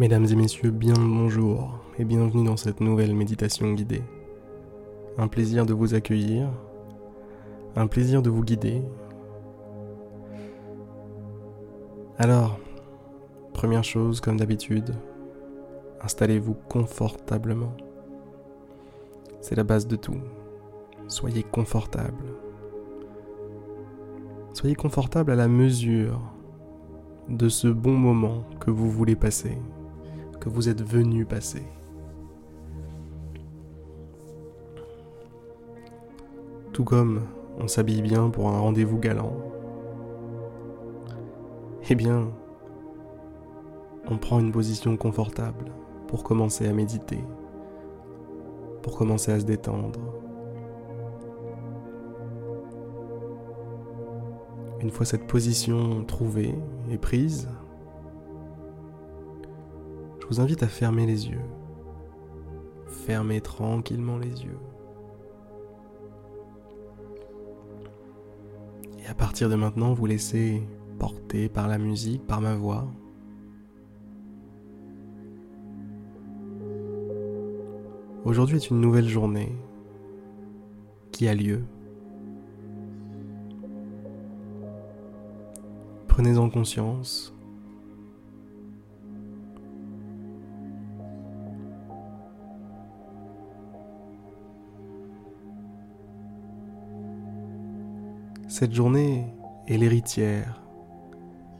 Mesdames et messieurs, bien bonjour et bienvenue dans cette nouvelle méditation guidée. Un plaisir de vous accueillir, un plaisir de vous guider. Alors, première chose, comme d'habitude, installez-vous confortablement. C'est la base de tout. Soyez confortable. Soyez confortable à la mesure de ce bon moment que vous voulez passer, que vous êtes venu passer. Tout comme on s'habille bien pour un rendez-vous galant, eh bien, on prend une position confortable pour commencer à méditer, pour commencer à se détendre, Une fois cette position trouvée et prise, vous invite à fermer les yeux. Fermez tranquillement les yeux. Et à partir de maintenant, vous laissez porter par la musique, par ma voix. Aujourd'hui est une nouvelle journée qui a lieu Prenez-en conscience. Cette journée est l'héritière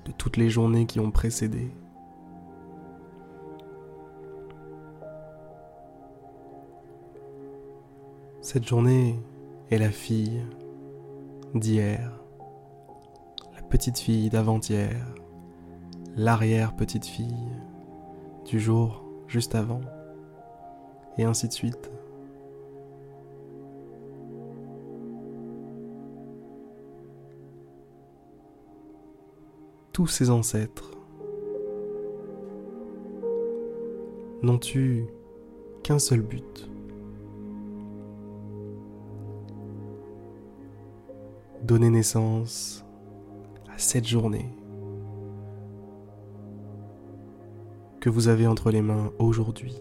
de toutes les journées qui ont précédé. Cette journée est la fille d'hier petite fille d'avant-hier, l'arrière-petite fille du jour juste avant, et ainsi de suite. Tous ces ancêtres n'ont eu qu'un seul but. Donner naissance cette journée que vous avez entre les mains aujourd'hui.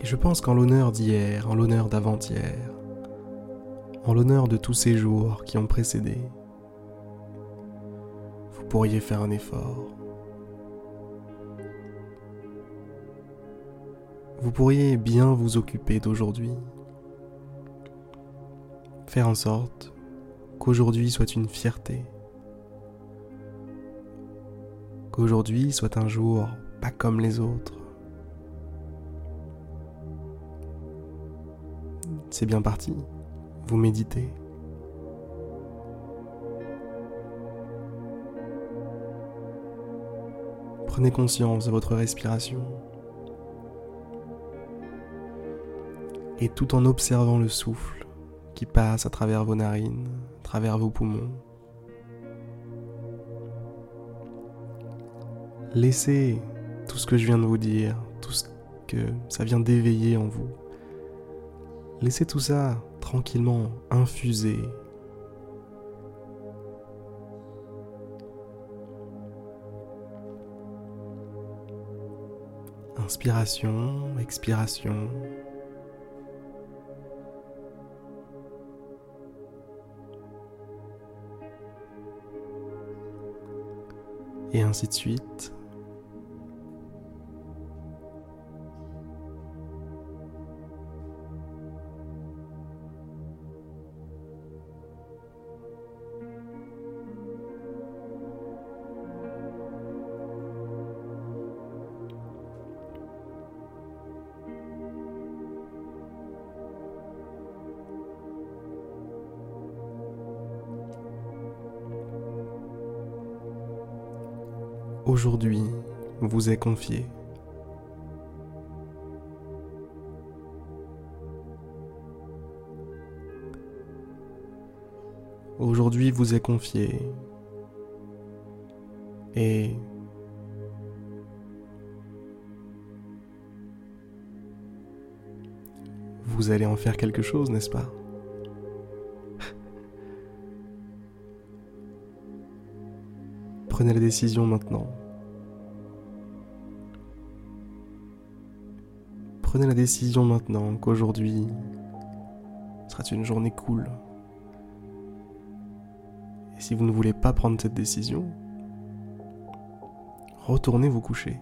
Et je pense qu'en l'honneur d'hier, en l'honneur d'avant-hier, en l'honneur de tous ces jours qui ont précédé, vous pourriez faire un effort. Vous pourriez bien vous occuper d'aujourd'hui faire en sorte qu'aujourd'hui soit une fierté, qu'aujourd'hui soit un jour pas comme les autres. C'est bien parti, vous méditez. Prenez conscience de votre respiration. Et tout en observant le souffle, qui passe à travers vos narines, à travers vos poumons. Laissez tout ce que je viens de vous dire, tout ce que ça vient d'éveiller en vous. Laissez tout ça tranquillement infuser. Inspiration, expiration. et ainsi de suite. Aujourd'hui vous est confié. Aujourd'hui vous est confié et vous allez en faire quelque chose, n'est-ce pas? Prenez la décision maintenant. Prenez la décision maintenant qu'aujourd'hui sera une journée cool. Et si vous ne voulez pas prendre cette décision, retournez vous coucher.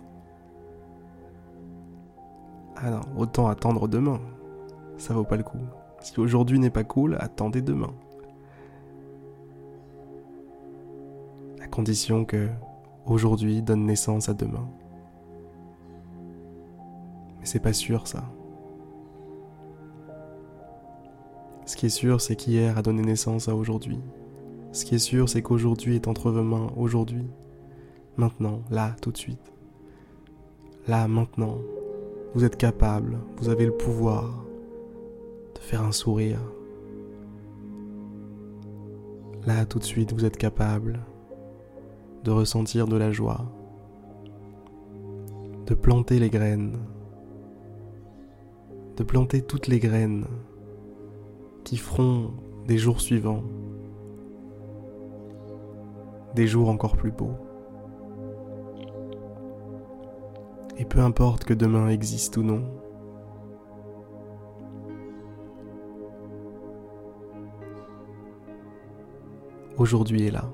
Ah non, autant attendre demain. Ça vaut pas le coup. Si aujourd'hui n'est pas cool, attendez demain. Condition que aujourd'hui donne naissance à demain. Mais c'est pas sûr ça. Ce qui est sûr, c'est qu'hier a donné naissance à aujourd'hui. Ce qui est sûr, c'est qu'aujourd'hui est entre vos mains, aujourd'hui. Maintenant, là, tout de suite. Là, maintenant, vous êtes capable, vous avez le pouvoir de faire un sourire. Là, tout de suite, vous êtes capable de ressentir de la joie, de planter les graines, de planter toutes les graines qui feront des jours suivants des jours encore plus beaux. Et peu importe que demain existe ou non, aujourd'hui est là.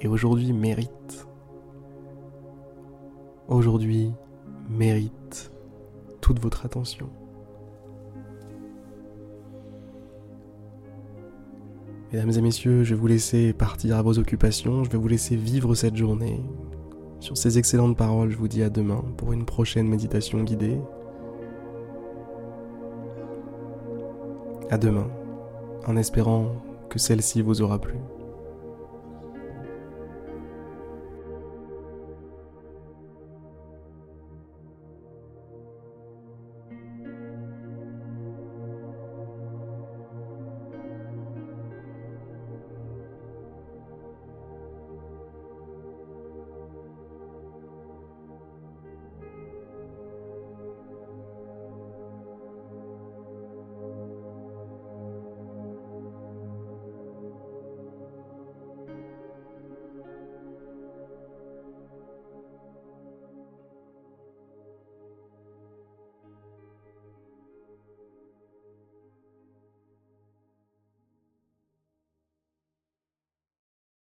Et aujourd'hui mérite. Aujourd'hui mérite toute votre attention. Mesdames et messieurs, je vais vous laisser partir à vos occupations, je vais vous laisser vivre cette journée. Sur ces excellentes paroles, je vous dis à demain pour une prochaine méditation guidée. À demain, en espérant que celle-ci vous aura plu.